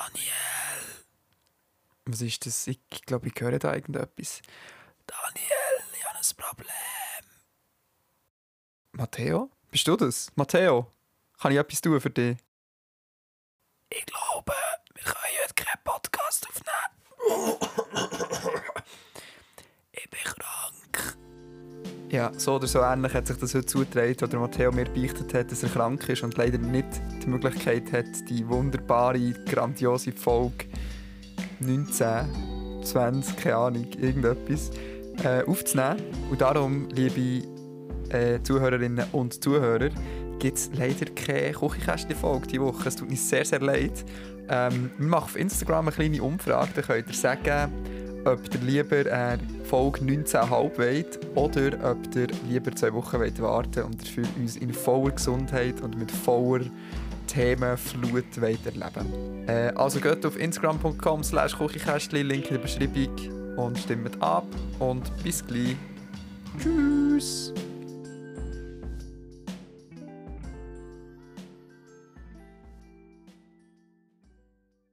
Daniel. Was ist das? Ich glaube, ich höre da irgendetwas. Daniel, ich habe ein Problem. Matteo? Bist du das? Matteo? Kann ich etwas tun für dich? Ich glaube, wir können heute keinen Podcast aufnehmen. ich bin krank. Ja, so oder so ähnlich hat sich das heute zugetragen, oder Matteo mir beichtet hat, dass er krank ist und leider nicht die Möglichkeit hat, die wunderbare, grandiose Folge 19, 20, keine Ahnung, irgendetwas, äh, aufzunehmen. Und darum, liebe äh, Zuhörerinnen und Zuhörer, gibt es leider keine Küchenkästchen-Folge diese Woche. Es tut mir sehr, sehr leid. Ähm, wir machen auf Instagram eine kleine Umfrage, da könnt ihr sagen, ob ihr lieber äh, Folge 19,5 wollt oder ob ihr lieber zwei Wochen wollt warten und dafür uns in voller Gesundheit und mit voller Themenflut wollt erleben äh, Also geht auf instagram.com slash Küchenkästchen, Link in der Beschreibung und stimmt ab und bis gleich. Tschüss!